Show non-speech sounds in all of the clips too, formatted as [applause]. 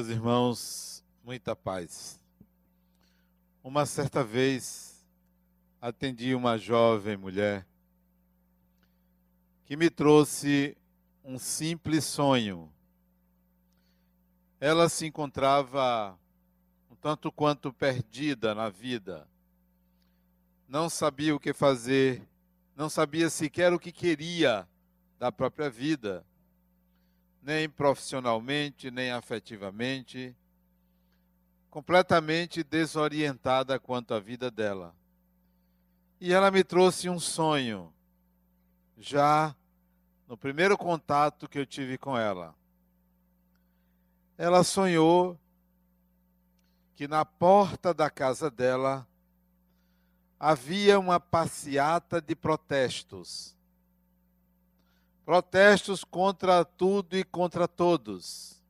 Meus irmãos, muita paz. Uma certa vez atendi uma jovem mulher que me trouxe um simples sonho. Ela se encontrava um tanto quanto perdida na vida. Não sabia o que fazer, não sabia sequer o que queria da própria vida nem profissionalmente, nem afetivamente, completamente desorientada quanto à vida dela. E ela me trouxe um sonho, já no primeiro contato que eu tive com ela. Ela sonhou que na porta da casa dela havia uma passeata de protestos protestos contra tudo e contra todos.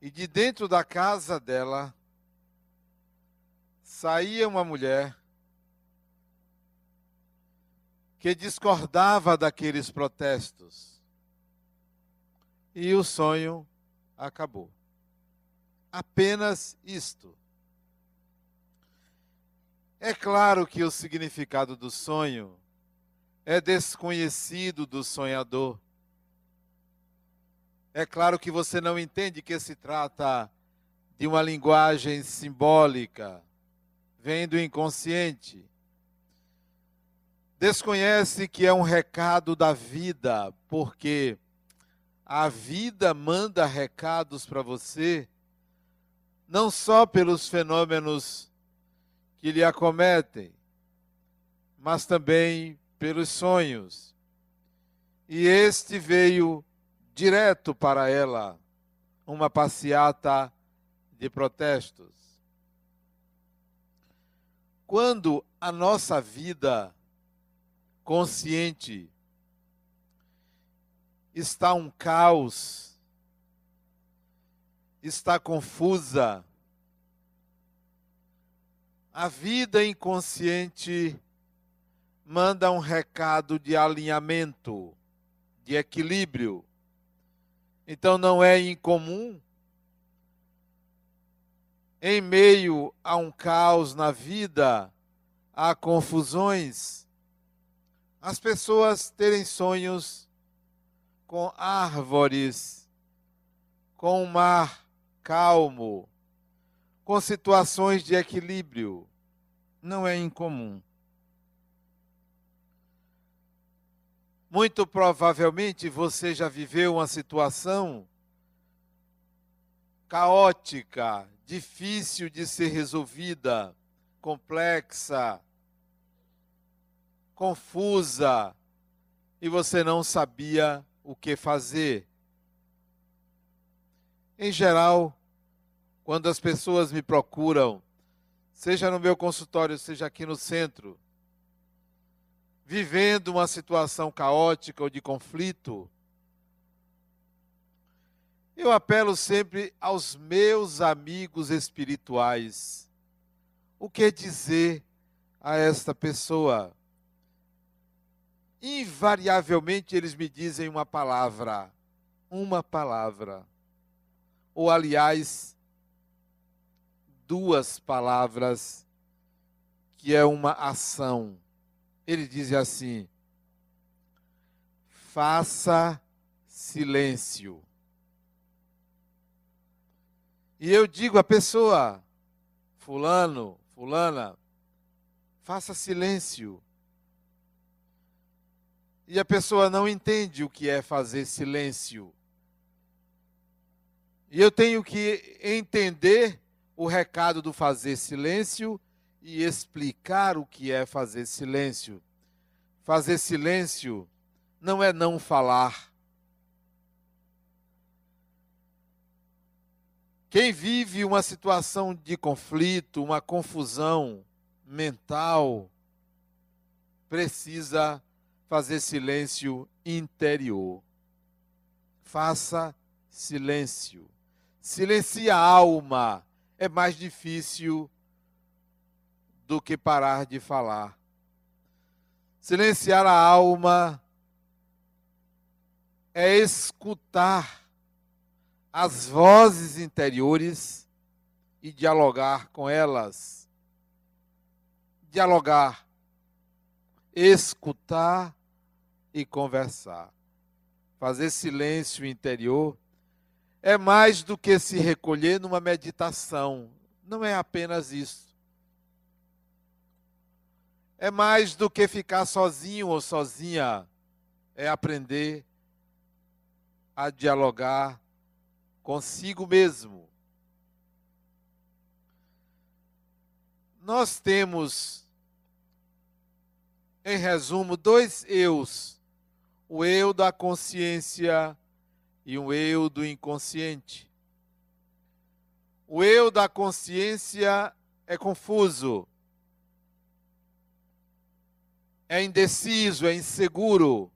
E de dentro da casa dela saía uma mulher que discordava daqueles protestos. E o sonho acabou. Apenas isto. É claro que o significado do sonho é desconhecido do sonhador. É claro que você não entende que se trata de uma linguagem simbólica, vem do inconsciente. Desconhece que é um recado da vida, porque a vida manda recados para você, não só pelos fenômenos que lhe acometem, mas também pelos sonhos. E este veio direto para ela, uma passeata de protestos. Quando a nossa vida consciente está um caos, está confusa, a vida inconsciente manda um recado de alinhamento, de equilíbrio. Então não é incomum, em meio a um caos na vida, a confusões, as pessoas terem sonhos com árvores, com um mar calmo, com situações de equilíbrio. Não é incomum. Muito provavelmente você já viveu uma situação caótica, difícil de ser resolvida, complexa, confusa, e você não sabia o que fazer. Em geral, quando as pessoas me procuram, seja no meu consultório, seja aqui no centro, vivendo uma situação caótica ou de conflito, eu apelo sempre aos meus amigos espirituais. O que dizer a esta pessoa? Invariavelmente eles me dizem uma palavra, uma palavra. Ou, aliás, duas palavras, que é uma ação ele diz assim: faça silêncio. E eu digo à pessoa, fulano, fulana, faça silêncio. E a pessoa não entende o que é fazer silêncio. E eu tenho que entender o recado do fazer silêncio e explicar o que é fazer silêncio. Fazer silêncio não é não falar. Quem vive uma situação de conflito, uma confusão mental, precisa fazer silêncio interior. Faça silêncio. Silencia a alma. É mais difícil do que parar de falar. Silenciar a alma é escutar as vozes interiores e dialogar com elas. Dialogar, escutar e conversar. Fazer silêncio interior é mais do que se recolher numa meditação. Não é apenas isso. É mais do que ficar sozinho ou sozinha. É aprender a dialogar consigo mesmo. Nós temos, em resumo, dois eus: o eu da consciência e um eu do inconsciente. O eu da consciência é confuso, é indeciso, é inseguro.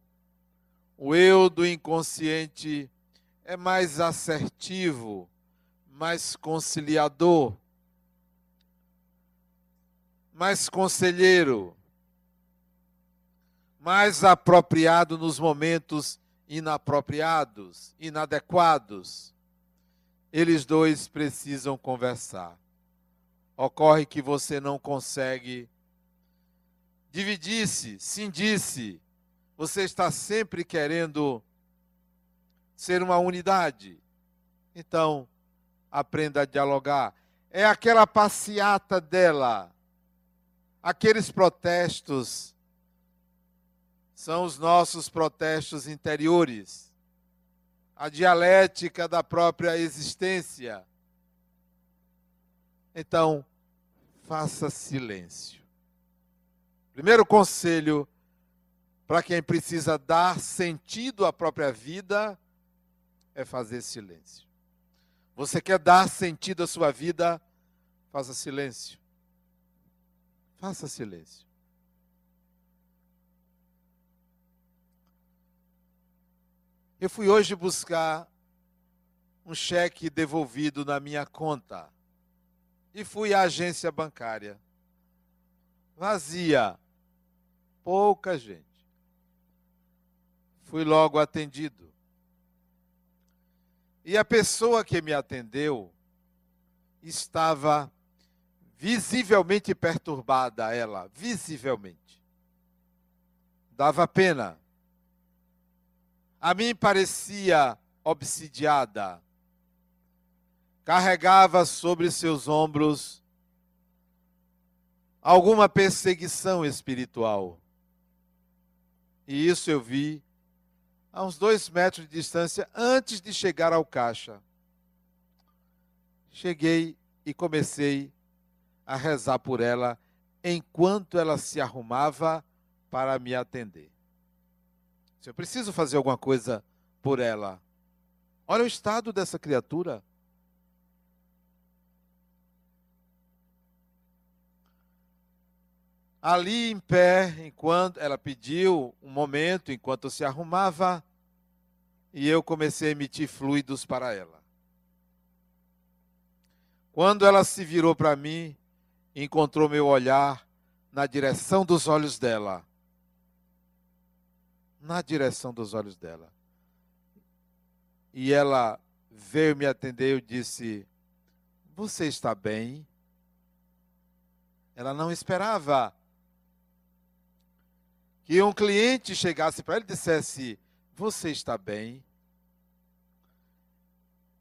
O eu do inconsciente é mais assertivo, mais conciliador, mais conselheiro, mais apropriado nos momentos inapropriados, inadequados. Eles dois precisam conversar. Ocorre que você não consegue dividir-se, cindir-se. Você está sempre querendo ser uma unidade. Então, aprenda a dialogar. É aquela passeata dela, aqueles protestos, são os nossos protestos interiores, a dialética da própria existência. Então, faça silêncio. Primeiro conselho para quem precisa dar sentido à própria vida é fazer silêncio. Você quer dar sentido à sua vida? Faça silêncio. Faça silêncio. Eu fui hoje buscar um cheque devolvido na minha conta e fui à agência bancária. Vazia. Pouca gente. Fui logo atendido. E a pessoa que me atendeu estava visivelmente perturbada, ela, visivelmente. Dava pena. A mim parecia obsidiada. Carregava sobre seus ombros alguma perseguição espiritual. E isso eu vi a uns dois metros de distância antes de chegar ao caixa. Cheguei e comecei a rezar por ela enquanto ela se arrumava para me atender. Se eu preciso fazer alguma coisa por ela, olha o estado dessa criatura. Ali em pé, enquanto ela pediu um momento, enquanto se arrumava, e eu comecei a emitir fluidos para ela. Quando ela se virou para mim, encontrou meu olhar na direção dos olhos dela. Na direção dos olhos dela. E ela veio me atender, eu disse: Você está bem? Ela não esperava que um cliente chegasse para ele e dissesse: Você está bem?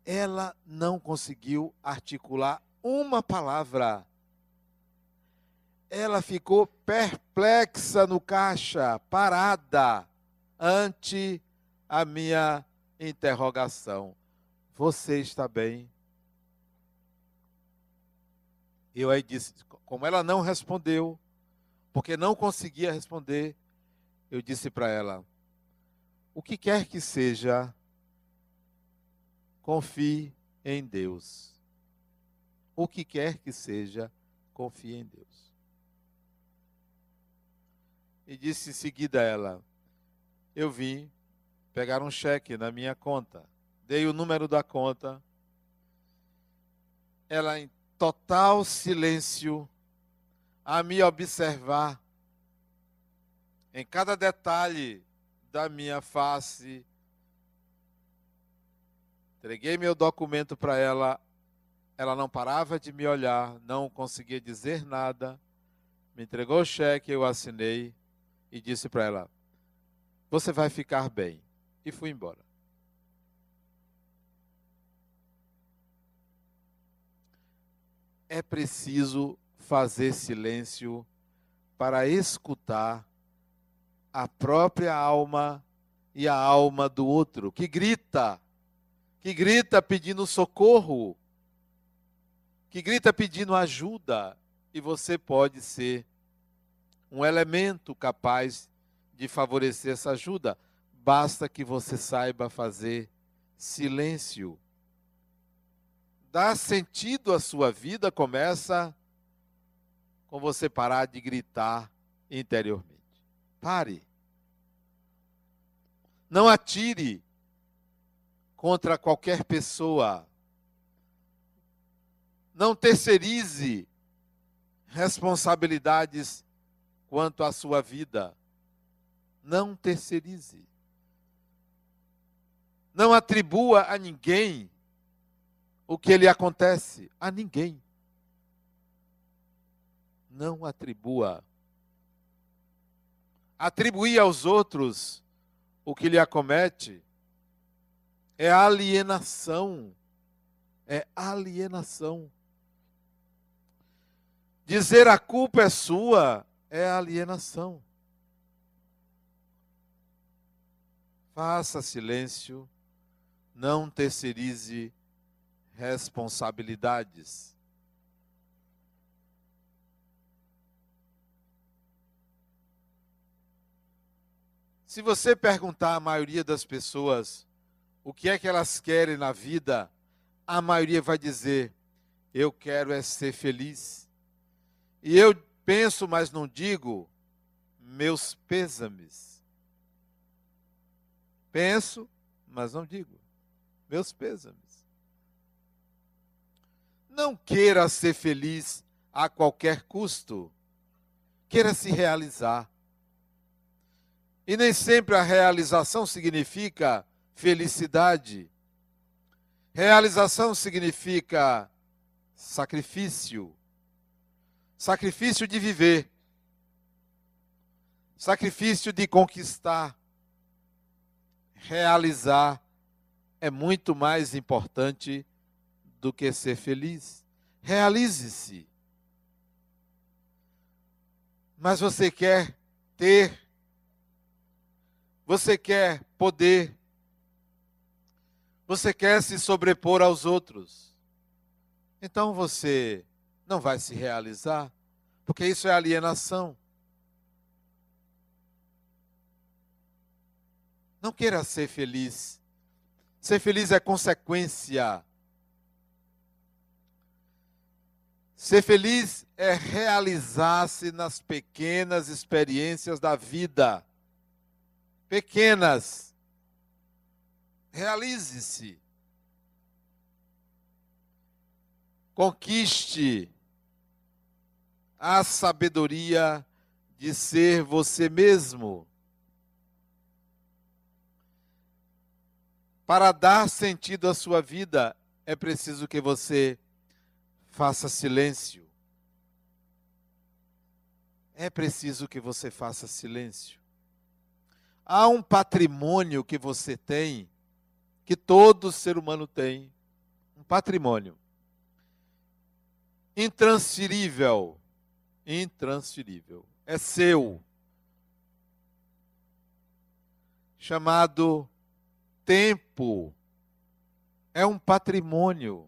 Ela não conseguiu articular uma palavra. Ela ficou perplexa no caixa, parada, ante a minha interrogação. Você está bem? Eu aí disse, como ela não respondeu, porque não conseguia responder, eu disse para ela: o que quer que seja, confie em Deus. O que quer que seja, confie em Deus. E disse em seguida a ela: Eu vim pegar um cheque na minha conta. Dei o número da conta. Ela, em total silêncio, a me observar, em cada detalhe da minha face, Entreguei meu documento para ela, ela não parava de me olhar, não conseguia dizer nada. Me entregou o cheque, eu assinei e disse para ela: Você vai ficar bem. E fui embora. É preciso fazer silêncio para escutar a própria alma e a alma do outro, que grita, que grita pedindo socorro, que grita pedindo ajuda, e você pode ser um elemento capaz de favorecer essa ajuda. Basta que você saiba fazer silêncio. Dar sentido à sua vida começa com você parar de gritar interiormente. Pare. Não atire contra qualquer pessoa. Não terceirize responsabilidades quanto à sua vida. Não terceirize. Não atribua a ninguém o que lhe acontece. A ninguém. Não atribua. Atribuir aos outros o que lhe acomete é alienação. É alienação. Dizer a culpa é sua é alienação. Faça silêncio, não terceirize responsabilidades. Se você perguntar à maioria das pessoas o que é que elas querem na vida, a maioria vai dizer: Eu quero é ser feliz. E eu penso, mas não digo, meus pêsames. Penso, mas não digo, meus pêsames. Não queira ser feliz a qualquer custo. Queira se realizar. E nem sempre a realização significa felicidade. Realização significa sacrifício sacrifício de viver, sacrifício de conquistar, realizar é muito mais importante do que ser feliz. Realize-se. Mas você quer ter, você quer poder, você quer se sobrepor aos outros. Então você não vai se realizar, porque isso é alienação. Não queira ser feliz. Ser feliz é consequência. Ser feliz é realizar-se nas pequenas experiências da vida. Pequenas. Realize-se. Conquiste a sabedoria de ser você mesmo. Para dar sentido à sua vida, é preciso que você faça silêncio. É preciso que você faça silêncio. Há um patrimônio que você tem, que todo ser humano tem, um patrimônio intransferível intransferível. É seu. Chamado tempo. É um patrimônio.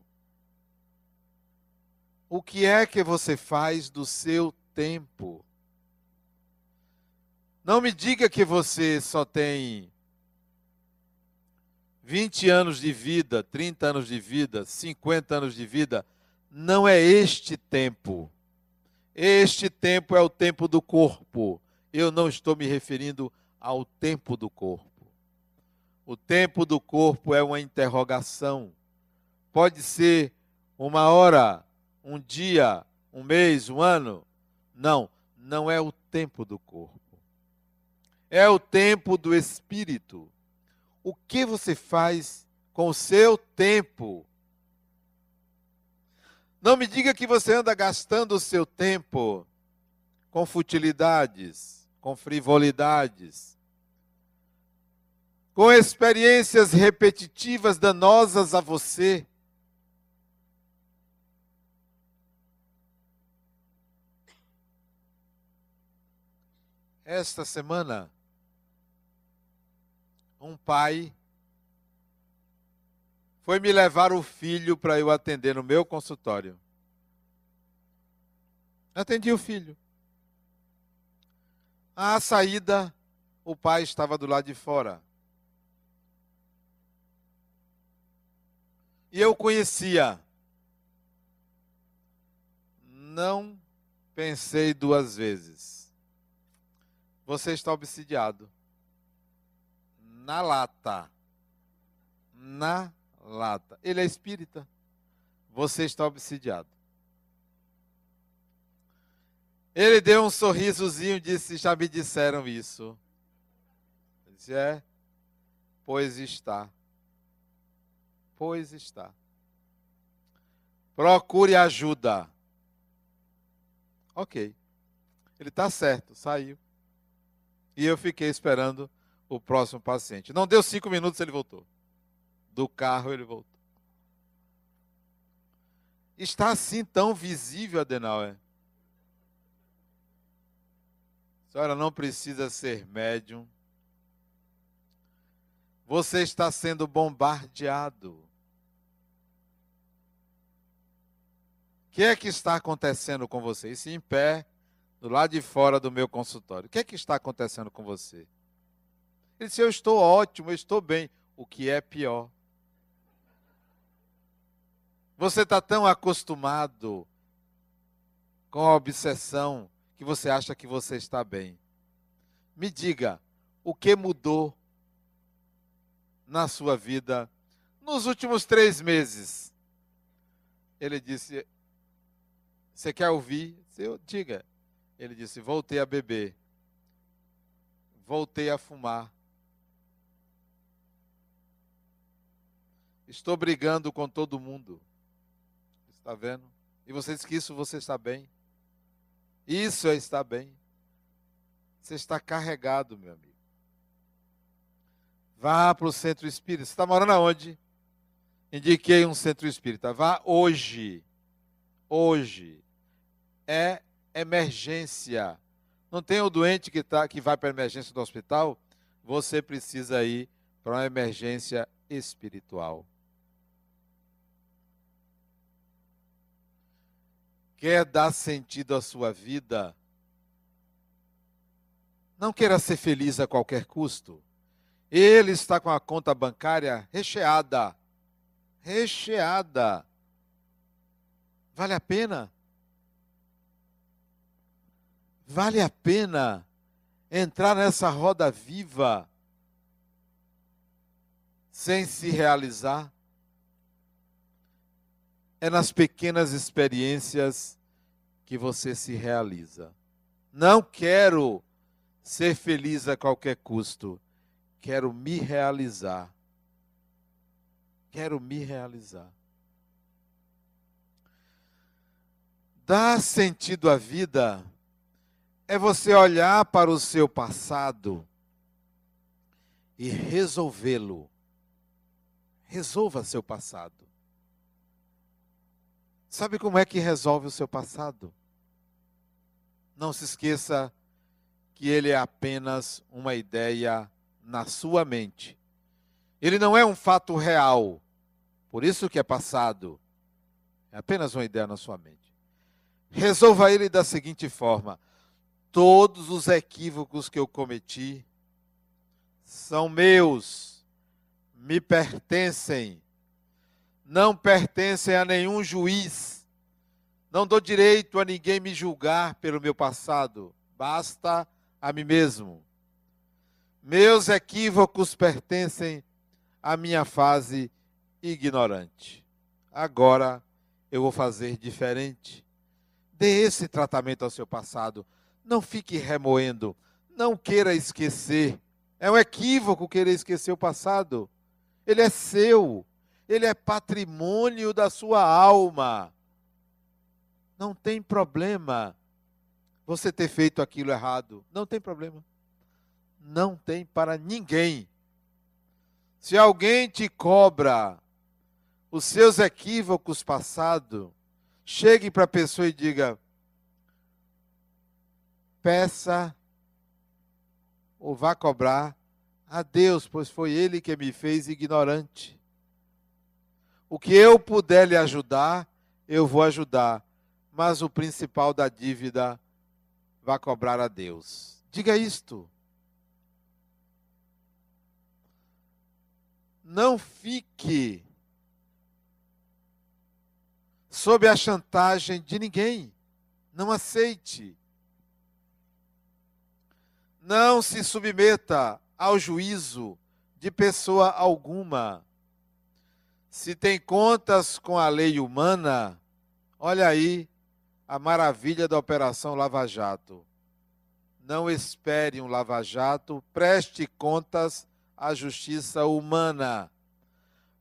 O que é que você faz do seu tempo? Não me diga que você só tem 20 anos de vida, 30 anos de vida, 50 anos de vida. Não é este tempo. Este tempo é o tempo do corpo. Eu não estou me referindo ao tempo do corpo. O tempo do corpo é uma interrogação. Pode ser uma hora, um dia, um mês, um ano. Não, não é o tempo do corpo. É o tempo do espírito. O que você faz com o seu tempo. Não me diga que você anda gastando o seu tempo com futilidades, com frivolidades, com experiências repetitivas danosas a você. Esta semana, um pai foi me levar o filho para eu atender no meu consultório. Atendi o filho. À saída, o pai estava do lado de fora. E eu conhecia. Não pensei duas vezes. Você está obsidiado. Na lata. Na lata. Ele é espírita. Você está obsidiado. Ele deu um sorrisozinho e disse: Já me disseram isso. Eu disse: É, pois está. Pois está. Procure ajuda. Ok. Ele está certo, saiu. E eu fiquei esperando o próximo paciente. Não deu cinco minutos, ele voltou. Do carro, ele voltou. Está assim tão visível, Adenauer? A senhora não precisa ser médium. Você está sendo bombardeado. O que é que está acontecendo com você? Isso em pé, do lado de fora do meu consultório. O que é que está acontecendo com você? Ele disse: Eu estou ótimo, eu estou bem. O que é pior? Você está tão acostumado com a obsessão que você acha que você está bem. Me diga, o que mudou na sua vida nos últimos três meses? Ele disse: Você quer ouvir? Eu diga. Ele disse: Voltei a beber, voltei a fumar. Estou brigando com todo mundo. Está vendo? E você diz que isso você está bem. Isso é estar bem. Você está carregado, meu amigo. Vá para o centro espírita. Você está morando aonde? Indiquei um centro espírita. Vá hoje. Hoje. É emergência. Não tem o doente que, tá, que vai para a emergência do hospital? Você precisa ir para uma emergência espiritual. Quer dar sentido à sua vida, não queira ser feliz a qualquer custo. Ele está com a conta bancária recheada. Recheada. Vale a pena? Vale a pena entrar nessa roda viva sem se realizar? É nas pequenas experiências que você se realiza. Não quero ser feliz a qualquer custo. Quero me realizar. Quero me realizar. Dar sentido à vida é você olhar para o seu passado e resolvê-lo. Resolva seu passado. Sabe como é que resolve o seu passado? Não se esqueça que ele é apenas uma ideia na sua mente. Ele não é um fato real. Por isso que é passado. É apenas uma ideia na sua mente. Resolva ele da seguinte forma: todos os equívocos que eu cometi são meus, me pertencem não pertencem a nenhum juiz. Não dou direito a ninguém me julgar pelo meu passado. Basta a mim mesmo. Meus equívocos pertencem à minha fase ignorante. Agora eu vou fazer diferente. Dê esse tratamento ao seu passado. Não fique remoendo. Não queira esquecer. É um equívoco querer esquecer o passado. ele é seu, ele é patrimônio da sua alma. Não tem problema você ter feito aquilo errado. Não tem problema. Não tem para ninguém. Se alguém te cobra os seus equívocos passados, chegue para a pessoa e diga: peça ou vá cobrar a Deus, pois foi Ele que me fez ignorante. O que eu puder lhe ajudar, eu vou ajudar, mas o principal da dívida vá cobrar a Deus. Diga isto. Não fique sob a chantagem de ninguém. Não aceite. Não se submeta ao juízo de pessoa alguma. Se tem contas com a lei humana, olha aí a maravilha da Operação Lava Jato. Não espere um Lava Jato, preste contas à justiça humana.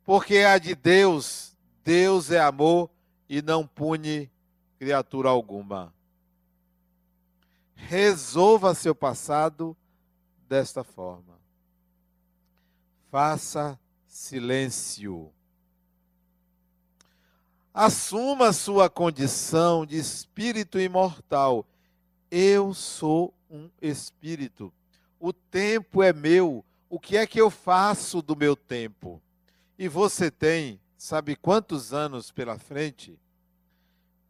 Porque a de Deus, Deus é amor e não pune criatura alguma. Resolva seu passado desta forma. Faça silêncio. Assuma sua condição de espírito imortal. Eu sou um espírito. O tempo é meu. O que é que eu faço do meu tempo? E você tem, sabe quantos anos pela frente?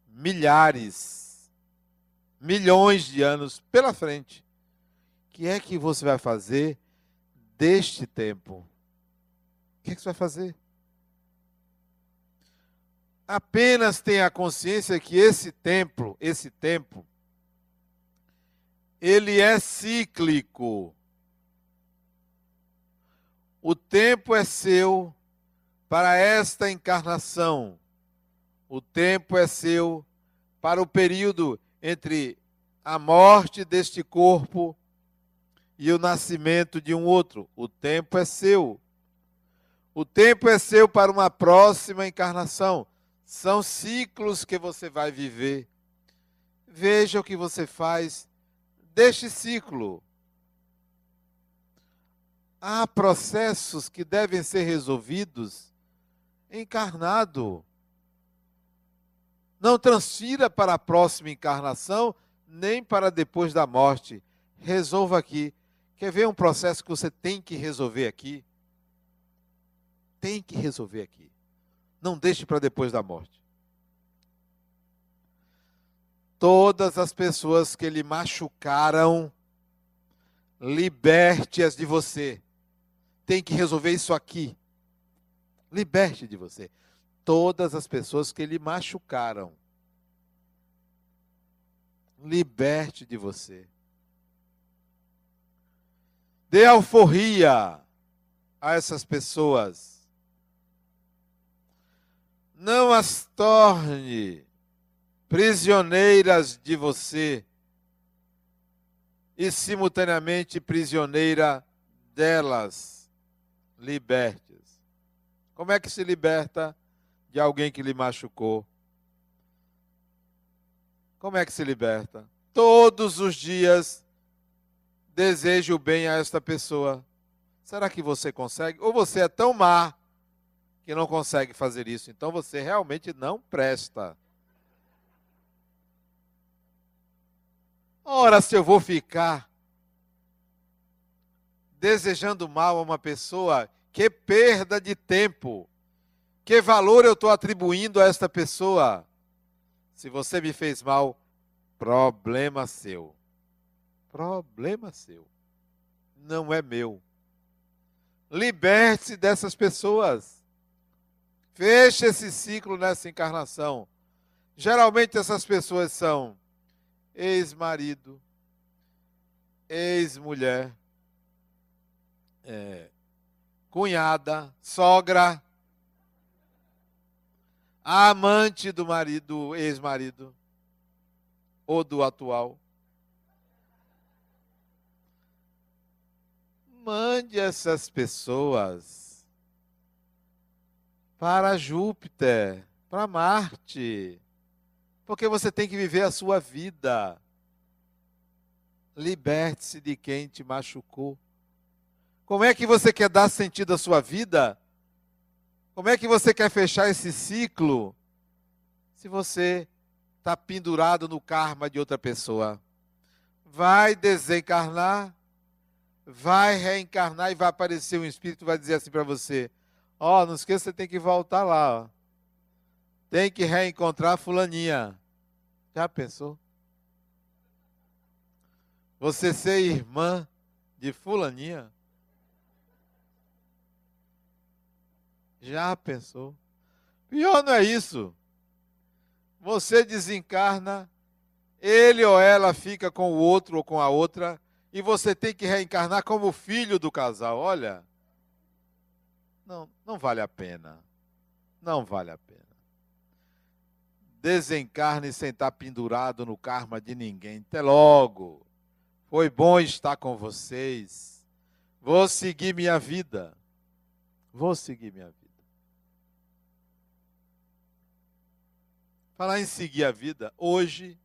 Milhares, milhões de anos pela frente. O que é que você vai fazer deste tempo? O que é que você vai fazer? Apenas tenha consciência que esse templo, esse tempo, ele é cíclico. O tempo é seu para esta encarnação. O tempo é seu para o período entre a morte deste corpo e o nascimento de um outro. O tempo é seu. O tempo é seu para uma próxima encarnação. São ciclos que você vai viver. Veja o que você faz deste ciclo. Há processos que devem ser resolvidos encarnado. Não transfira para a próxima encarnação, nem para depois da morte. Resolva aqui. Quer ver um processo que você tem que resolver aqui? Tem que resolver aqui. Não deixe para depois da morte. Todas as pessoas que lhe machucaram, liberte-as de você. Tem que resolver isso aqui. Liberte de você. Todas as pessoas que lhe machucaram. Liberte de você. Dê alforria a essas pessoas não as torne prisioneiras de você e simultaneamente prisioneira delas. Liberte-as. Como é que se liberta de alguém que lhe machucou? Como é que se liberta? Todos os dias desejo o bem a esta pessoa. Será que você consegue? Ou você é tão má que não consegue fazer isso. Então você realmente não presta. Ora, se eu vou ficar desejando mal a uma pessoa, que perda de tempo. Que valor eu estou atribuindo a esta pessoa? Se você me fez mal, problema seu. Problema seu. Não é meu. Liberte-se dessas pessoas. Feche esse ciclo nessa encarnação. Geralmente essas pessoas são ex-marido, ex-mulher, é, cunhada, sogra, amante do marido, ex-marido ou do atual. Mande essas pessoas para Júpiter, para Marte. Porque você tem que viver a sua vida. Liberte-se de quem te machucou. Como é que você quer dar sentido à sua vida? Como é que você quer fechar esse ciclo se você está pendurado no karma de outra pessoa? Vai desencarnar, vai reencarnar e vai aparecer um espírito vai dizer assim para você: Ó, oh, não esqueça, você tem que voltar lá. Ó. Tem que reencontrar fulaninha. Já pensou? Você ser irmã de fulaninha? Já pensou? Pior não é isso. Você desencarna, ele ou ela fica com o outro ou com a outra, e você tem que reencarnar como filho do casal. Olha, não, não vale a pena. Não vale a pena. Desencarne sem estar pendurado no karma de ninguém. Até logo. Foi bom estar com vocês. Vou seguir minha vida. Vou seguir minha vida. Falar em seguir a vida, hoje,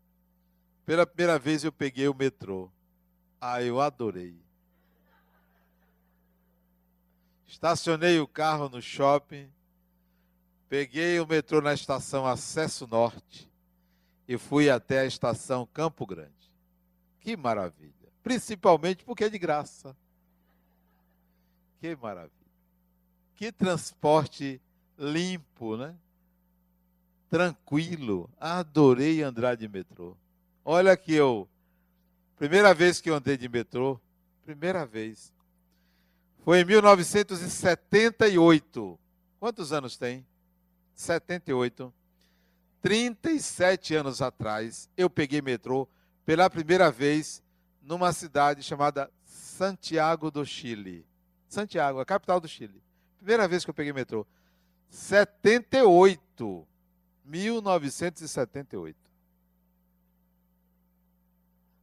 pela primeira vez eu peguei o metrô. Ah, eu adorei. Estacionei o carro no shopping, peguei o metrô na estação Acesso Norte e fui até a estação Campo Grande. Que maravilha! Principalmente porque é de graça. Que maravilha! Que transporte limpo, né? tranquilo. Adorei andar de metrô. Olha que eu, primeira vez que eu andei de metrô, primeira vez, foi em 1978. Quantos anos tem? 78. 37 anos atrás, eu peguei metrô pela primeira vez numa cidade chamada Santiago do Chile. Santiago, a capital do Chile. Primeira vez que eu peguei metrô. 78. 1978.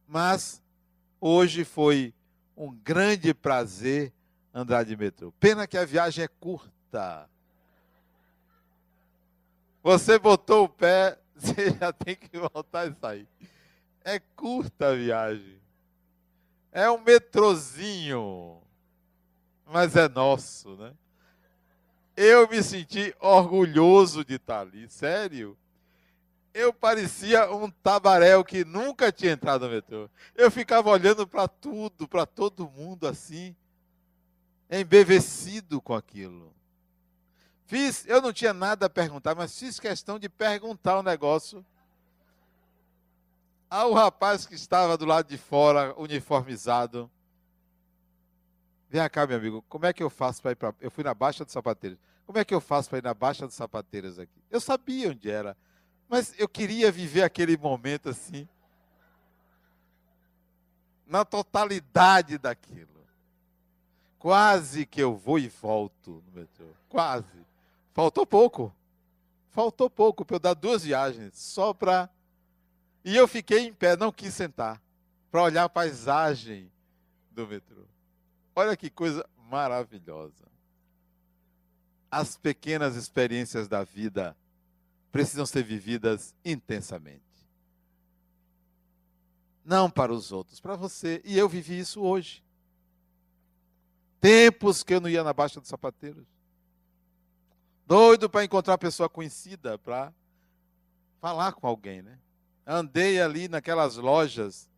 Mas hoje foi um grande prazer andar de metrô. Pena que a viagem é curta. Você botou o pé, [laughs] você já tem que voltar e sair. É curta a viagem. É um metrozinho. Mas é nosso, né? Eu me senti orgulhoso de estar ali, sério. Eu parecia um tabaréu que nunca tinha entrado no metrô. Eu ficava olhando para tudo, para todo mundo assim, embevecido com aquilo. Fiz, eu não tinha nada a perguntar, mas fiz questão de perguntar um negócio ao rapaz que estava do lado de fora, uniformizado. Vem cá, meu amigo, como é que eu faço para ir para. Eu fui na Baixa dos Sapateiros. Como é que eu faço para ir na Baixa dos Sapateiros aqui? Eu sabia onde era, mas eu queria viver aquele momento assim, na totalidade daquilo. Quase que eu vou e volto no metrô. Quase. Faltou pouco. Faltou pouco para eu dar duas viagens, só para. E eu fiquei em pé, não quis sentar, para olhar a paisagem do metrô. Olha que coisa maravilhosa. As pequenas experiências da vida precisam ser vividas intensamente. Não para os outros, para você. E eu vivi isso hoje. Tempos que eu não ia na Baixa dos Sapateiros. Doido para encontrar pessoa conhecida, para falar com alguém, né? Andei ali naquelas lojas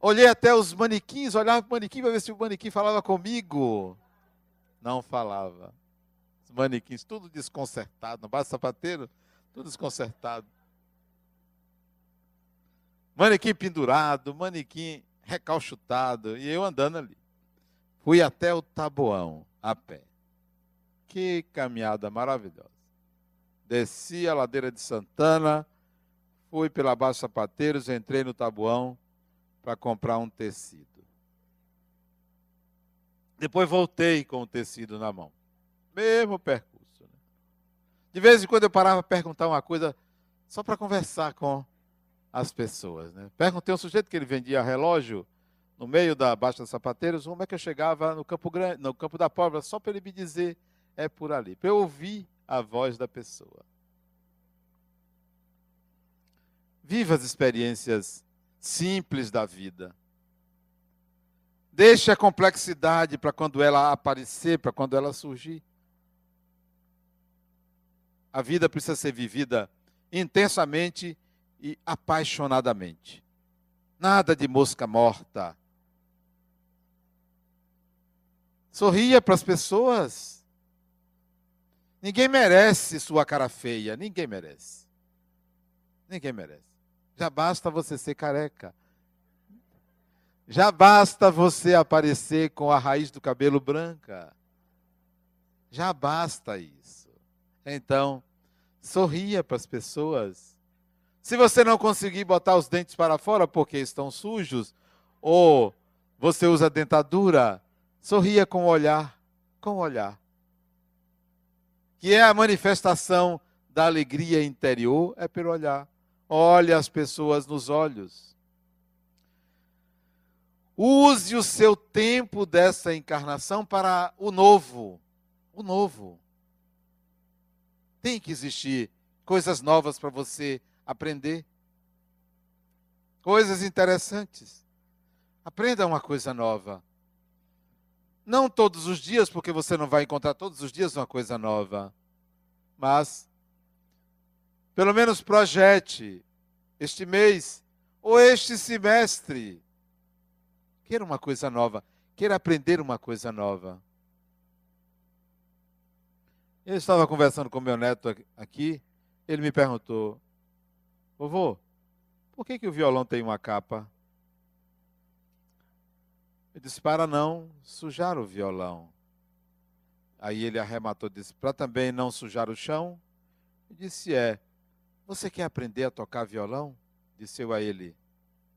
Olhei até os manequins, olhava para o manequim para ver se o manequim falava comigo. Não falava. Os manequins, tudo desconcertado. No base sapateiro, tudo desconcertado. Manequim pendurado, manequim recalchutado. E eu andando ali. Fui até o Taboão, a pé. Que caminhada maravilhosa. Desci a ladeira de Santana, fui pela Baixa Sapateiros, entrei no Taboão para comprar um tecido. Depois voltei com o tecido na mão. Mesmo percurso. Né? De vez em quando eu parava para perguntar uma coisa só para conversar com as pessoas. Né? Perguntei ao sujeito que ele vendia relógio no meio da Baixa dos Sapateiros, como é que eu chegava no Campo Grande, no Campo da Pobre, só para ele me dizer é por ali, para eu ouvir a voz da pessoa. Viva as experiências simples da vida. Deixe a complexidade para quando ela aparecer, para quando ela surgir. A vida precisa ser vivida intensamente e apaixonadamente. Nada de mosca morta. Sorria para as pessoas. Ninguém merece sua cara feia. Ninguém merece. Ninguém merece. Já basta você ser careca. Já basta você aparecer com a raiz do cabelo branca. Já basta isso. Então, sorria para as pessoas. Se você não conseguir botar os dentes para fora porque estão sujos, ou você usa dentadura, sorria com o olhar, com o olhar. Que é a manifestação da alegria interior, é pelo olhar. Olhe as pessoas nos olhos. Use o seu tempo dessa encarnação para o novo. O novo. Tem que existir coisas novas para você aprender. Coisas interessantes. Aprenda uma coisa nova. Não todos os dias, porque você não vai encontrar todos os dias uma coisa nova. Mas, pelo menos projete este mês ou este semestre. Queira uma coisa nova. Queira aprender uma coisa nova. Eu estava conversando com meu neto aqui. Ele me perguntou: Vovô, por que, que o violão tem uma capa? Disse, para não sujar o violão. Aí ele arrematou e disse, para também não sujar o chão? Eu disse, é. Você quer aprender a tocar violão? Disse eu a ele.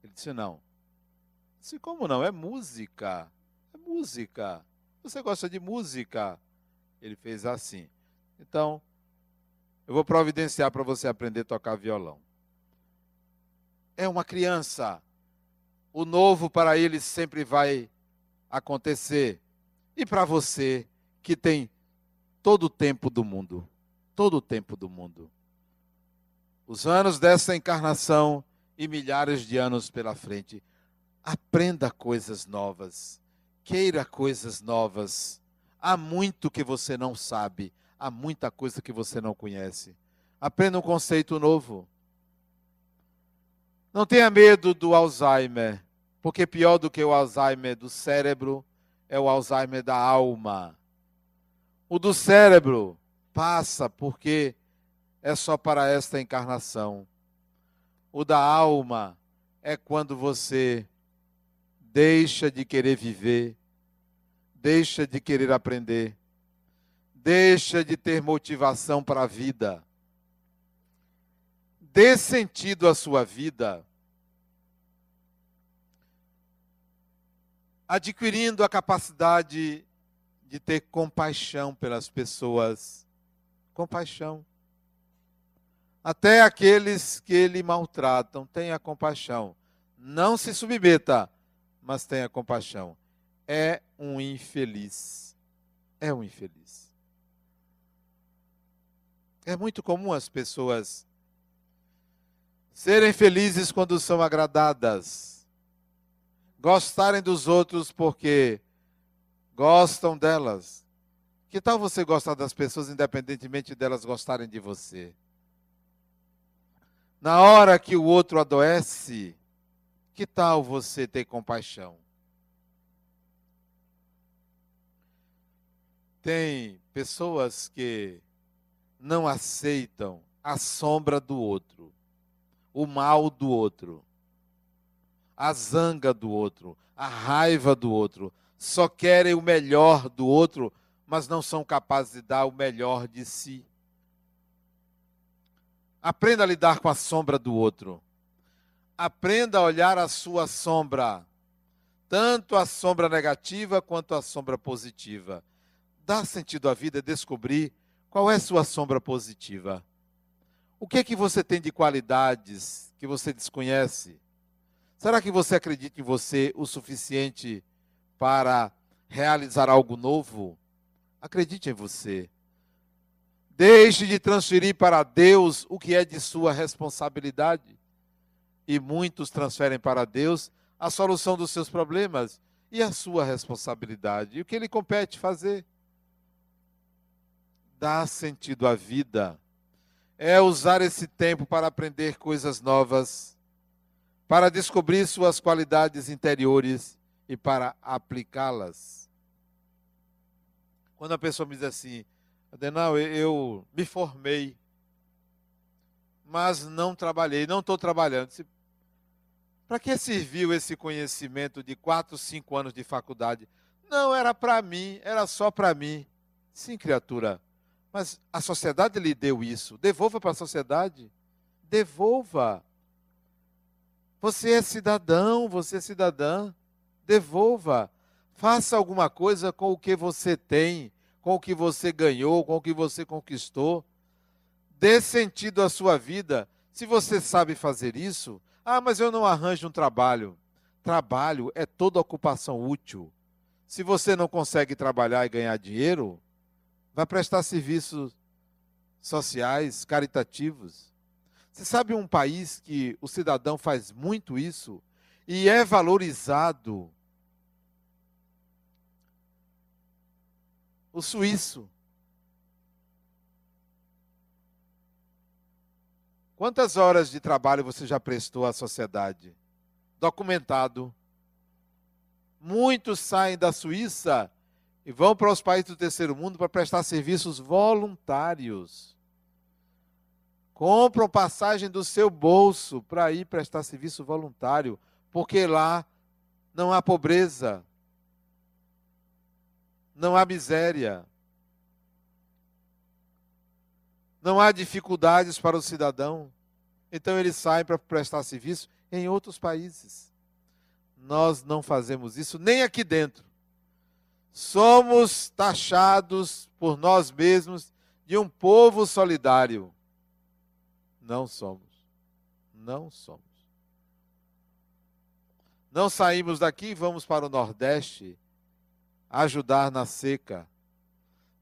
Ele disse, não. Disse, como não? É música. É música. Você gosta de música? Ele fez assim. Então, eu vou providenciar para você aprender a tocar violão é uma criança. O novo para ele sempre vai acontecer. E para você que tem todo o tempo do mundo, todo o tempo do mundo. Os anos dessa encarnação e milhares de anos pela frente. Aprenda coisas novas, queira coisas novas. Há muito que você não sabe, há muita coisa que você não conhece. Aprenda um conceito novo. Não tenha medo do Alzheimer, porque pior do que o Alzheimer do cérebro é o Alzheimer da alma. O do cérebro passa porque é só para esta encarnação. O da alma é quando você deixa de querer viver, deixa de querer aprender, deixa de ter motivação para a vida dê sentido à sua vida, adquirindo a capacidade de ter compaixão pelas pessoas. Compaixão. Até aqueles que ele maltratam, tenha compaixão. Não se submeta, mas tenha compaixão. É um infeliz. É um infeliz. É muito comum as pessoas serem felizes quando são agradadas, gostarem dos outros porque gostam delas. Que tal você gostar das pessoas independentemente delas gostarem de você? Na hora que o outro adoece, que tal você ter compaixão? Tem pessoas que não aceitam a sombra do outro o mal do outro, a zanga do outro, a raiva do outro. Só querem o melhor do outro, mas não são capazes de dar o melhor de si. Aprenda a lidar com a sombra do outro. Aprenda a olhar a sua sombra, tanto a sombra negativa quanto a sombra positiva. Dar sentido à vida é descobrir qual é sua sombra positiva. O que é que você tem de qualidades que você desconhece? Será que você acredita em você o suficiente para realizar algo novo? Acredite em você. Deixe de transferir para Deus o que é de sua responsabilidade. E muitos transferem para Deus a solução dos seus problemas e a sua responsabilidade. E o que ele compete fazer? Dar sentido à vida. É usar esse tempo para aprender coisas novas, para descobrir suas qualidades interiores e para aplicá-las. Quando a pessoa me diz assim, Adenal, eu me formei, mas não trabalhei, não estou trabalhando. Para que serviu esse conhecimento de quatro, cinco anos de faculdade? Não, era para mim, era só para mim. Sim, criatura, mas a sociedade lhe deu isso. Devolva para a sociedade. Devolva. Você é cidadão, você é cidadã. Devolva. Faça alguma coisa com o que você tem, com o que você ganhou, com o que você conquistou. Dê sentido à sua vida. Se você sabe fazer isso, ah, mas eu não arranjo um trabalho. Trabalho é toda ocupação útil. Se você não consegue trabalhar e ganhar dinheiro, vai prestar serviços sociais, caritativos. Você sabe um país que o cidadão faz muito isso e é valorizado o suíço. Quantas horas de trabalho você já prestou à sociedade? Documentado. Muitos saem da Suíça e vão para os países do terceiro mundo para prestar serviços voluntários. Compram passagem do seu bolso para ir prestar serviço voluntário, porque lá não há pobreza, não há miséria. Não há dificuldades para o cidadão. Então ele sai para prestar serviço em outros países. Nós não fazemos isso nem aqui dentro. Somos taxados por nós mesmos de um povo solidário. Não somos. Não somos. Não saímos daqui e vamos para o Nordeste ajudar na seca.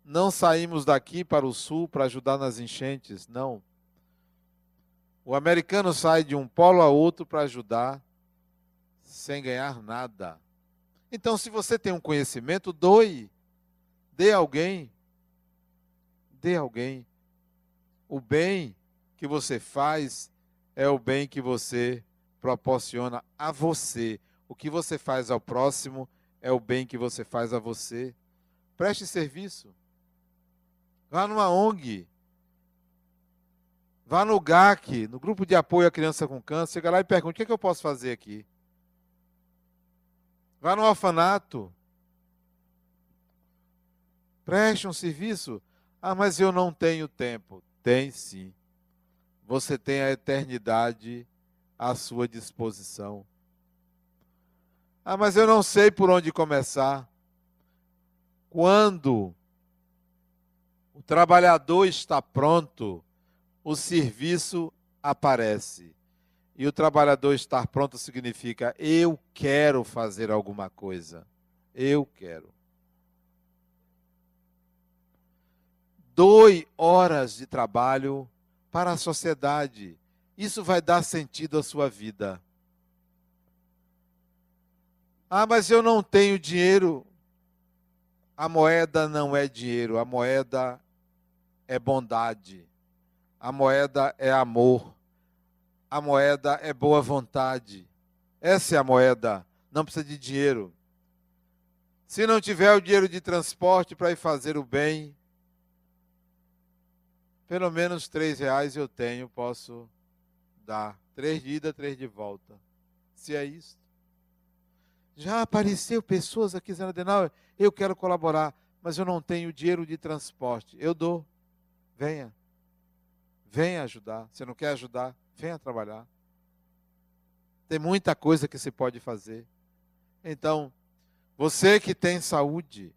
Não saímos daqui para o sul para ajudar nas enchentes, não. O americano sai de um polo a outro para ajudar sem ganhar nada. Então, se você tem um conhecimento, doe. Dê alguém. Dê alguém. O bem que você faz é o bem que você proporciona a você. O que você faz ao próximo é o bem que você faz a você. Preste serviço. Vá numa ONG. Vá no GAC, no grupo de apoio à criança com câncer. Chega lá e pergunte: o que, é que eu posso fazer aqui? Vá no orfanato. Preste um serviço. Ah, mas eu não tenho tempo. Tem sim. Você tem a eternidade à sua disposição. Ah, mas eu não sei por onde começar. Quando o trabalhador está pronto, o serviço aparece. E o trabalhador estar pronto significa eu quero fazer alguma coisa. Eu quero. Doe horas de trabalho para a sociedade. Isso vai dar sentido à sua vida. Ah, mas eu não tenho dinheiro. A moeda não é dinheiro, a moeda é bondade. A moeda é amor. A moeda é boa vontade. Essa é a moeda. Não precisa de dinheiro. Se não tiver o dinheiro de transporte para ir fazer o bem, pelo menos três reais eu tenho, posso dar. Três de ida, três de volta. Se é isso. Já apareceu pessoas aqui dizendo, Adenal, eu quero colaborar, mas eu não tenho dinheiro de transporte. Eu dou. Venha. Venha ajudar. Se não quer ajudar, venha trabalhar. Tem muita coisa que se pode fazer. Então, você que tem saúde,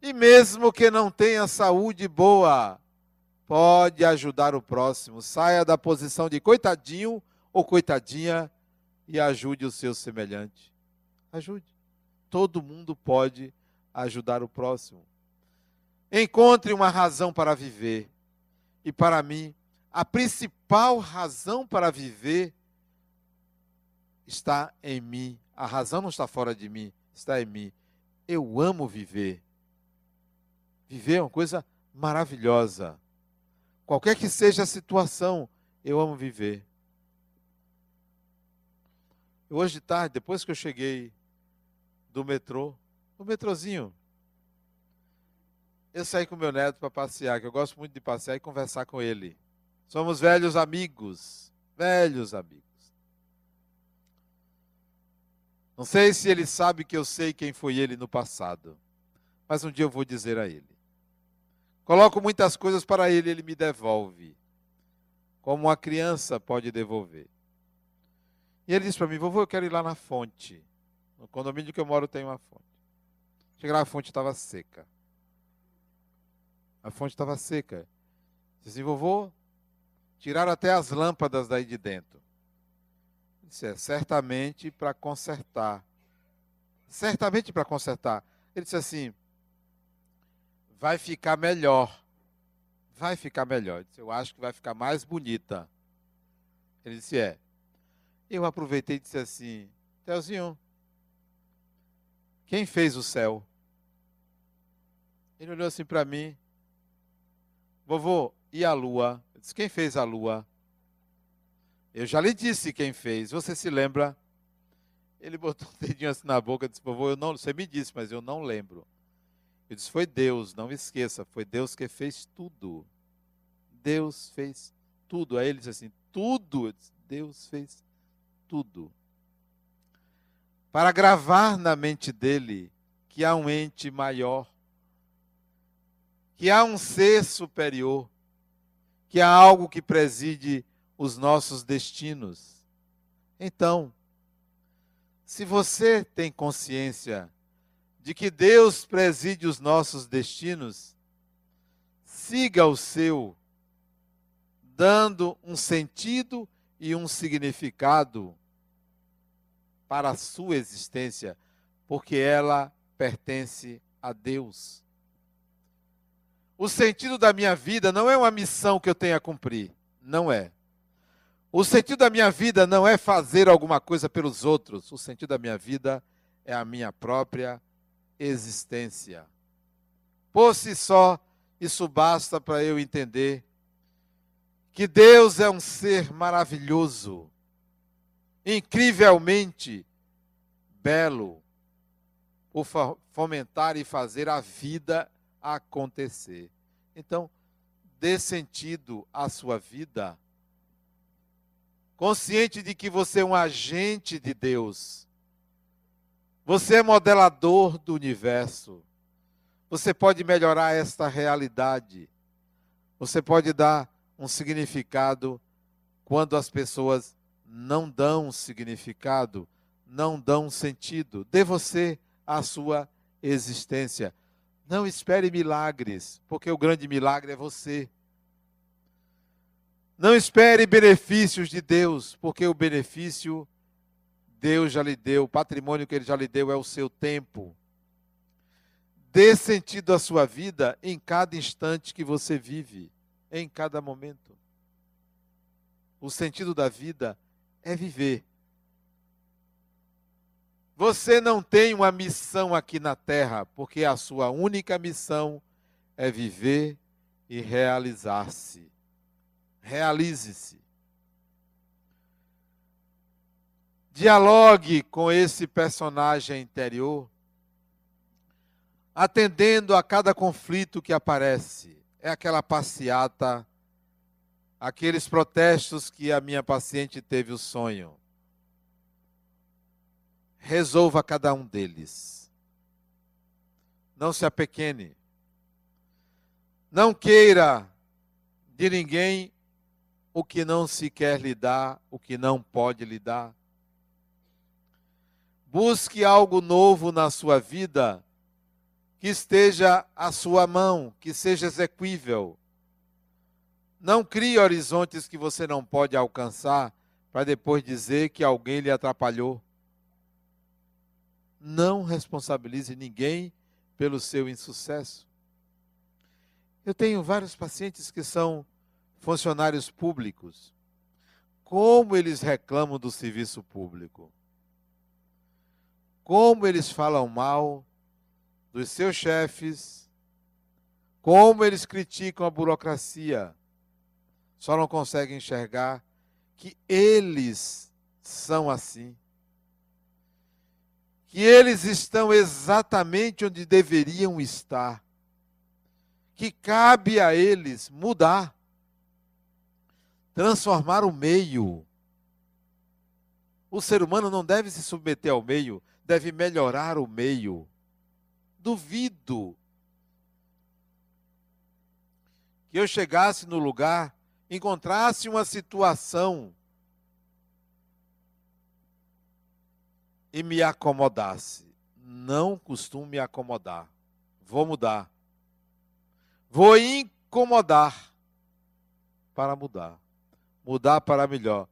e mesmo que não tenha saúde boa, pode ajudar o próximo. Saia da posição de coitadinho ou coitadinha e ajude o seu semelhante. Ajude. Todo mundo pode ajudar o próximo. Encontre uma razão para viver. e para mim, a principal razão para viver está em mim. A razão não está fora de mim, está em mim. Eu amo viver. Viver é uma coisa maravilhosa. Qualquer que seja a situação, eu amo viver. Hoje de tarde, depois que eu cheguei do metrô, no metrozinho, eu saí com meu neto para passear, que eu gosto muito de passear e conversar com ele. Somos velhos amigos, velhos amigos. Não sei se ele sabe que eu sei quem foi ele no passado, mas um dia eu vou dizer a ele. Coloco muitas coisas para ele, ele me devolve, como uma criança pode devolver. E ele disse para mim: Vovô, eu quero ir lá na fonte. No condomínio que eu moro tem uma fonte. Cheguei lá, a fonte estava seca. A fonte estava seca. Disse assim, vovô, tiraram até as lâmpadas daí de dentro. Disse, é, certamente para consertar. Certamente para consertar. Ele disse assim, vai ficar melhor. Vai ficar melhor. Disse, eu acho que vai ficar mais bonita. Ele disse, é. Eu aproveitei e disse assim, Telzinho, quem fez o céu? Ele olhou assim para mim. Vovô, e a lua? Eu disse, quem fez a lua? Eu já lhe disse quem fez. Você se lembra? Ele botou [laughs] o dedinho assim na boca e disse: Vovô, eu não, você me disse, mas eu não lembro. Eu disse: Foi Deus, não esqueça, foi Deus que fez tudo. Deus fez tudo. Aí ele disse assim: Tudo? Disse, Deus fez tudo. Para gravar na mente dele que há um ente maior, que há um ser superior, que há algo que preside os nossos destinos. Então, se você tem consciência de que Deus preside os nossos destinos, siga o seu, dando um sentido e um significado para a sua existência, porque ela pertence a Deus. O sentido da minha vida não é uma missão que eu tenho a cumprir, não é. O sentido da minha vida não é fazer alguma coisa pelos outros. O sentido da minha vida é a minha própria existência. Por si só, isso basta para eu entender que Deus é um ser maravilhoso, incrivelmente belo, por fomentar e fazer a vida acontecer. Então, dê sentido à sua vida consciente de que você é um agente de Deus. Você é modelador do universo. Você pode melhorar esta realidade. Você pode dar um significado quando as pessoas não dão significado, não dão sentido. Dê você a sua existência. Não espere milagres, porque o grande milagre é você. Não espere benefícios de Deus, porque o benefício Deus já lhe deu, o patrimônio que ele já lhe deu é o seu tempo. Dê sentido à sua vida em cada instante que você vive, em cada momento. O sentido da vida é viver. Você não tem uma missão aqui na terra, porque a sua única missão é viver e realizar-se realize-se. Dialogue com esse personagem interior, atendendo a cada conflito que aparece. É aquela passeata, aqueles protestos que a minha paciente teve o sonho. Resolva cada um deles. Não se apequene. Não queira de ninguém o que não se quer lhe dar, o que não pode lhe dar. Busque algo novo na sua vida que esteja à sua mão, que seja exequível. Não crie horizontes que você não pode alcançar para depois dizer que alguém lhe atrapalhou. Não responsabilize ninguém pelo seu insucesso. Eu tenho vários pacientes que são funcionários públicos, como eles reclamam do serviço público, como eles falam mal dos seus chefes, como eles criticam a burocracia, só não conseguem enxergar que eles são assim. Que eles estão exatamente onde deveriam estar. Que cabe a eles mudar, transformar o meio. O ser humano não deve se submeter ao meio, deve melhorar o meio. Duvido que eu chegasse no lugar encontrasse uma situação e me acomodasse. Não costumo me acomodar. Vou mudar. Vou incomodar para mudar. Mudar para melhor.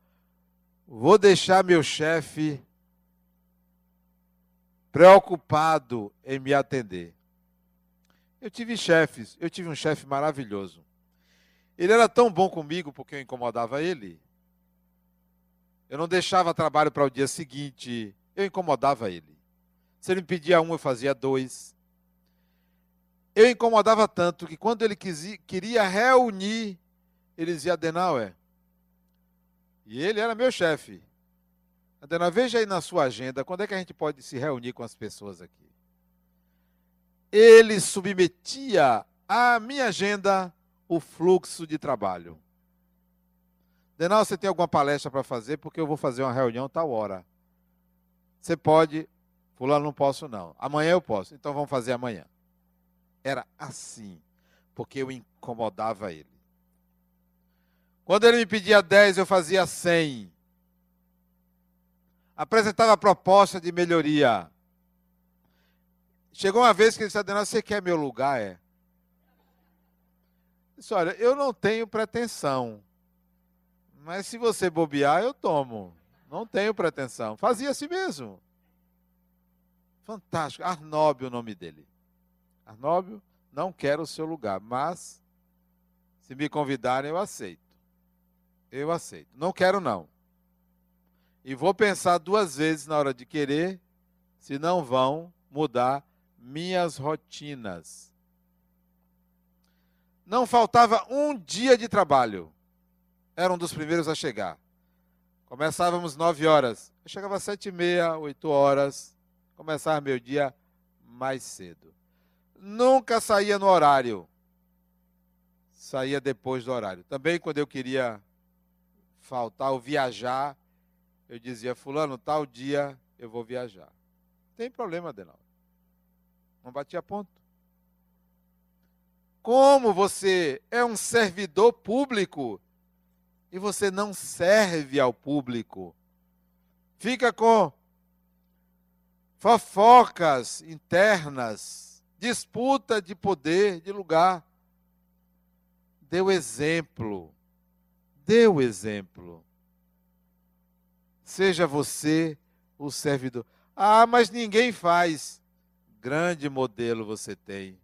Vou deixar meu chefe preocupado em me atender. Eu tive chefes, eu tive um chefe maravilhoso. Ele era tão bom comigo porque eu incomodava ele. Eu não deixava trabalho para o dia seguinte, eu incomodava ele. Se ele me pedia um, eu fazia dois. Eu incomodava tanto que quando ele quisia, queria reunir, ele dizia, Adenauer, e ele era meu chefe. Adenauer, veja aí na sua agenda, quando é que a gente pode se reunir com as pessoas aqui? Ele submetia à minha agenda o fluxo de trabalho. Denal, você tem alguma palestra para fazer? Porque eu vou fazer uma reunião tal hora. Você pode, fulano não posso não. Amanhã eu posso, então vamos fazer amanhã. Era assim, porque eu incomodava ele. Quando ele me pedia 10, eu fazia 100. Apresentava proposta de melhoria. Chegou uma vez que ele disse, você quer meu lugar? É. Disse, olha, eu não tenho pretensão. Mas se você bobear, eu tomo. Não tenho pretensão. Fazia assim mesmo. Fantástico. Arnóbio o nome dele. Arnóbio, não quero o seu lugar, mas se me convidarem, eu aceito. Eu aceito. Não quero, não. E vou pensar duas vezes na hora de querer, se não vão mudar minhas rotinas não faltava um dia de trabalho. Era um dos primeiros a chegar. Começávamos nove horas. Eu chegava às sete e meia, oito horas. Começava meu dia mais cedo. Nunca saía no horário. Saía depois do horário. Também quando eu queria faltar ou viajar, eu dizia, fulano, tal dia eu vou viajar. Tem problema, Adenal. Não batia ponto. Como você é um servidor público e você não serve ao público, fica com fofocas internas, disputa de poder, de lugar. Deu exemplo. Deu exemplo. Seja você o servidor. Ah, mas ninguém faz. Grande modelo você tem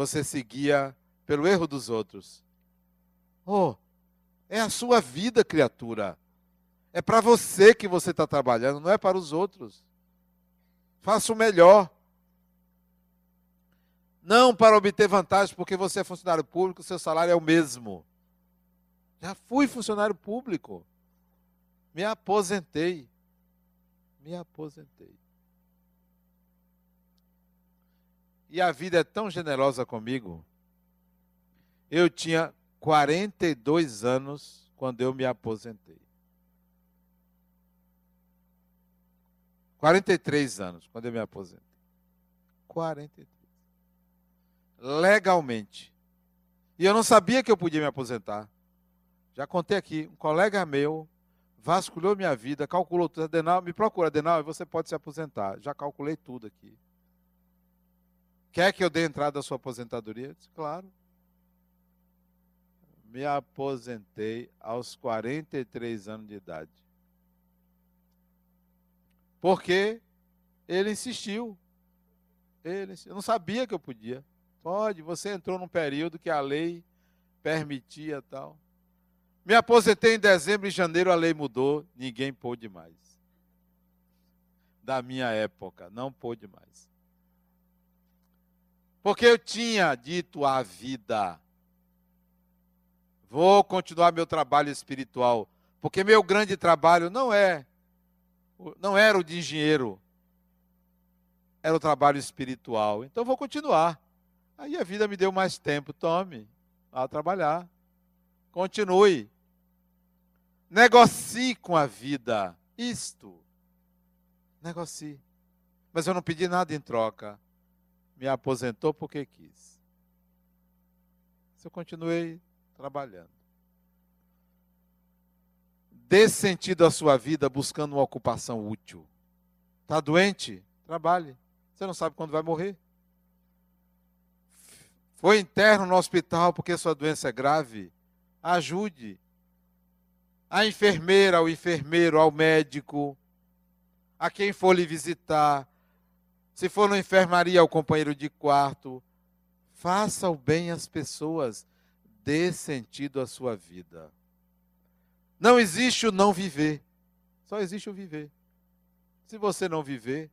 você seguia pelo erro dos outros. Oh, é a sua vida, criatura. É para você que você está trabalhando, não é para os outros. Faça o melhor. Não para obter vantagem, porque você é funcionário público, seu salário é o mesmo. Já fui funcionário público. Me aposentei. Me aposentei. E a vida é tão generosa comigo. Eu tinha 42 anos quando eu me aposentei. 43 anos quando eu me aposentei. 43. Legalmente. E eu não sabia que eu podia me aposentar. Já contei aqui, um colega meu vasculhou minha vida, calculou tudo. Adenal, me procura, Adenal, e você pode se aposentar. Já calculei tudo aqui. Quer que eu dê entrada à sua aposentadoria? disse, claro. Me aposentei aos 43 anos de idade. Porque ele insistiu. Ele, eu não sabia que eu podia. Pode, você entrou num período que a lei permitia tal. Me aposentei em dezembro e janeiro a lei mudou, ninguém pôde mais. Da minha época, não pôde mais. Porque eu tinha dito à vida: vou continuar meu trabalho espiritual, porque meu grande trabalho não é não era o de engenheiro, era o trabalho espiritual. Então vou continuar. Aí a vida me deu mais tempo, tome, vá trabalhar. Continue. Negocie com a vida. Isto. Negocie. Mas eu não pedi nada em troca. Me aposentou porque quis. Eu continuei trabalhando. Dê sentido à sua vida buscando uma ocupação útil. Está doente? Trabalhe. Você não sabe quando vai morrer. Foi interno no hospital porque sua doença é grave? Ajude. A enfermeira, ao enfermeiro, ao médico, a quem for lhe visitar. Se for na enfermaria, ao companheiro de quarto. Faça o bem às pessoas. Dê sentido à sua vida. Não existe o não viver. Só existe o viver. Se você não viver,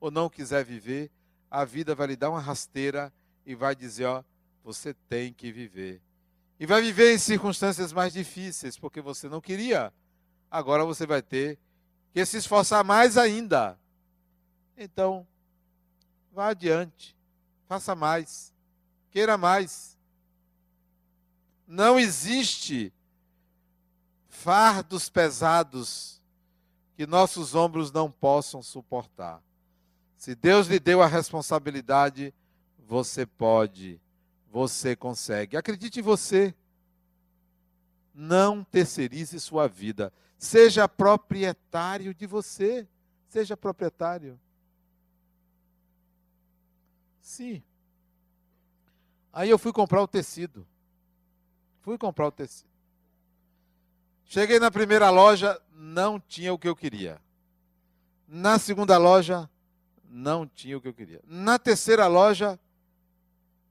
ou não quiser viver, a vida vai lhe dar uma rasteira e vai dizer: ó, você tem que viver. E vai viver em circunstâncias mais difíceis, porque você não queria. Agora você vai ter que se esforçar mais ainda. Então, vá adiante, faça mais, queira mais. Não existe fardos pesados que nossos ombros não possam suportar. Se Deus lhe deu a responsabilidade, você pode, você consegue. Acredite em você. Não terceirize sua vida. Seja proprietário de você. Seja proprietário. Sim. Aí eu fui comprar o tecido. Fui comprar o tecido. Cheguei na primeira loja, não tinha o que eu queria. Na segunda loja, não tinha o que eu queria. Na terceira loja,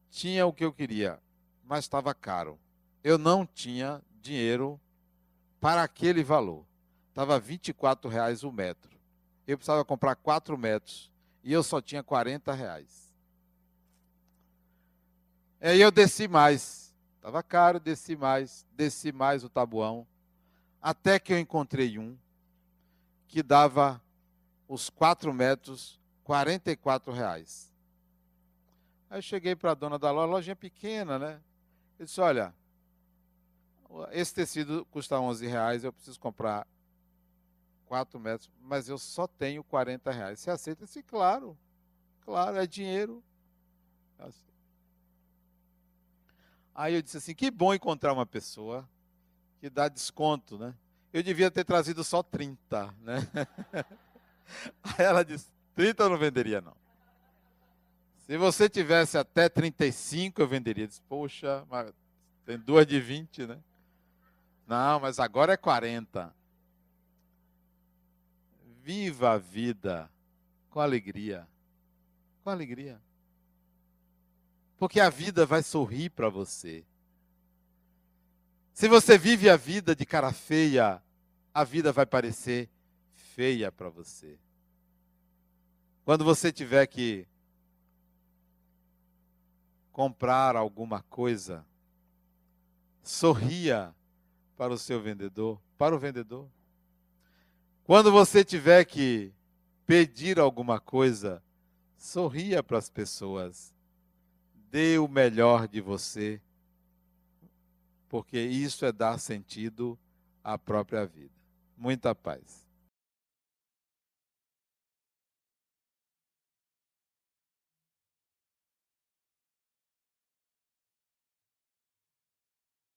tinha o que eu queria, mas estava caro. Eu não tinha dinheiro para aquele valor. Estava 24 reais o metro. Eu precisava comprar 4 metros e eu só tinha 40 reais. Aí eu desci mais. Estava caro, desci mais, desci mais o tabuão. Até que eu encontrei um que dava os 4 metros, 44 reais. Aí eu cheguei para a dona da loja, lojinha pequena, né? Eu disse, olha, esse tecido custa 11 reais, eu preciso comprar 4 metros, mas eu só tenho 40 reais. Você aceita? Eu disse, claro, claro, é dinheiro. Aí eu disse assim, que bom encontrar uma pessoa que dá desconto, né? Eu devia ter trazido só 30, né? [laughs] Aí ela disse, 30 eu não venderia não. Se você tivesse até 35, eu venderia. Diz, Poxa, tem duas de 20, né? Não, mas agora é 40. Viva a vida com alegria. Com alegria. Porque a vida vai sorrir para você. Se você vive a vida de cara feia, a vida vai parecer feia para você. Quando você tiver que comprar alguma coisa, sorria para o seu vendedor, para o vendedor. Quando você tiver que pedir alguma coisa, sorria para as pessoas. Dê o melhor de você, porque isso é dar sentido à própria vida. Muita paz.